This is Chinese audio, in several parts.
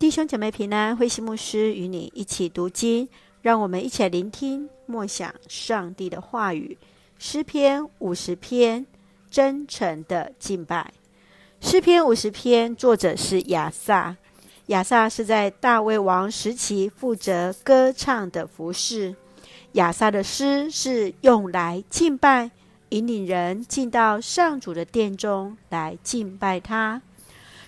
弟兄姐妹平安，慧馨牧师与你一起读经，让我们一起来聆听默想上帝的话语。诗篇五十篇，真诚的敬拜。诗篇五十篇作者是亚萨，亚萨是在大卫王时期负责歌唱的服侍。亚萨的诗是用来敬拜，引领人进到上主的殿中来敬拜他。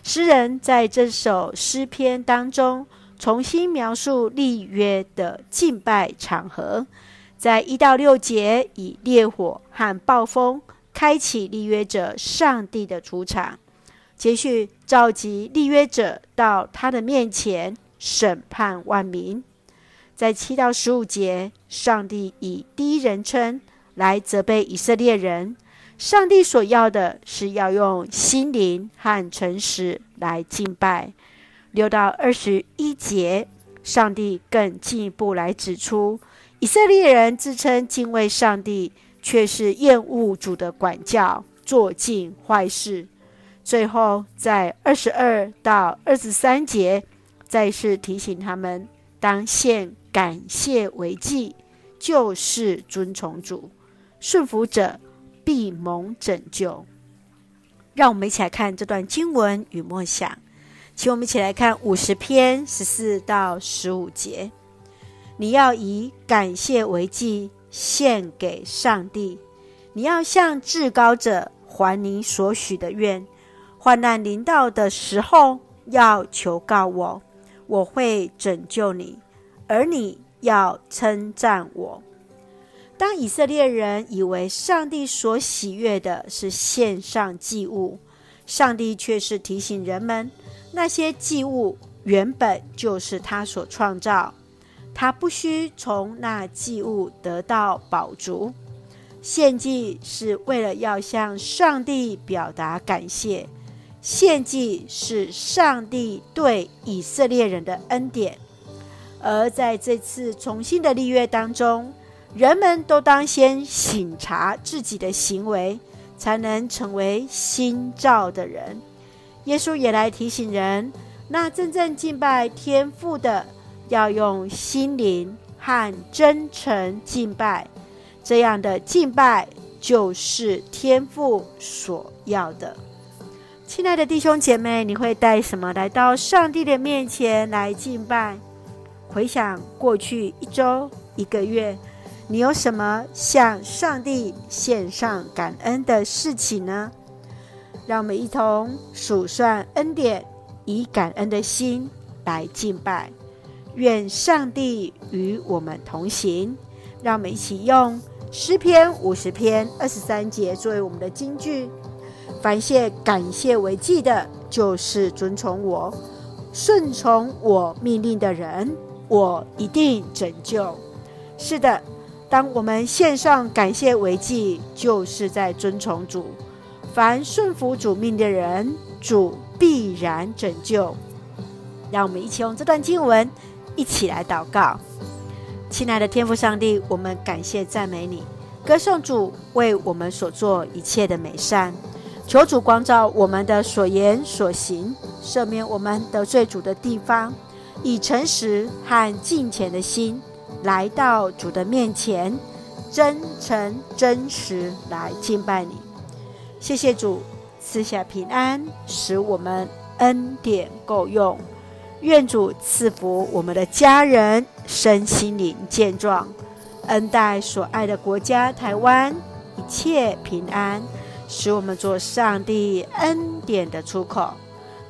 诗人在这首诗篇当中，重新描述立约的敬拜场合，在一到六节以烈火和暴风开启立约者上帝的出场，接续召集立约者到他的面前审判万民。在七到十五节，上帝以第一人称来责备以色列人。上帝所要的是要用心灵和诚实来敬拜。六到二十一节，上帝更进一步来指出，以色列人自称敬畏上帝，却是厌恶主的管教，做尽坏事。最后，在二十二到二十三节，再次提醒他们，当献感谢为祭，就是尊崇主，顺服者。必蒙拯救。让我们一起来看这段经文与默想，请我们一起来看五十篇十四到十五节。你要以感谢为祭献给上帝，你要向至高者还你所许的愿。患难临到的时候，要求告我，我会拯救你，而你要称赞我。当以色列人以为上帝所喜悦的是献上祭物，上帝却是提醒人们，那些祭物原本就是他所创造，他不需从那祭物得到宝足。献祭是为了要向上帝表达感谢，献祭是上帝对以色列人的恩典，而在这次重新的立约当中。人们都当先省察自己的行为，才能成为新造的人。耶稣也来提醒人：那真正敬拜天父的，要用心灵和真诚敬拜。这样的敬拜就是天父所要的。亲爱的弟兄姐妹，你会带什么来到上帝的面前来敬拜？回想过去一周、一个月。你有什么向上帝献上感恩的事情呢？让我们一同数算恩典，以感恩的心来敬拜。愿上帝与我们同行。让我们一起用诗篇五十篇二十三节作为我们的金句：凡谢感谢为祭的，就是尊崇我、顺从我命令的人，我一定拯救。是的。当我们献上感谢为祭，就是在尊崇主。凡顺服主命的人，主必然拯救。让我们一起用这段经文一起来祷告。亲爱的天父上帝，我们感谢赞美你，歌颂主为我们所做一切的美善。求主光照我们的所言所行，赦免我们得罪主的地方，以诚实和敬虔的心。来到主的面前，真诚真实来敬拜你。谢谢主赐下平安，使我们恩典够用。愿主赐福我们的家人，身心灵健壮，恩待所爱的国家台湾，一切平安，使我们做上帝恩典的出口。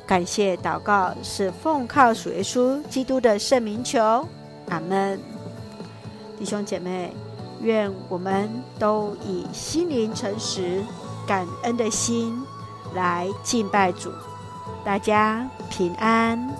感谢祷告是奉靠主耶稣基督的圣名求，阿门。弟兄姐妹，愿我们都以心灵诚实、感恩的心来敬拜主。大家平安。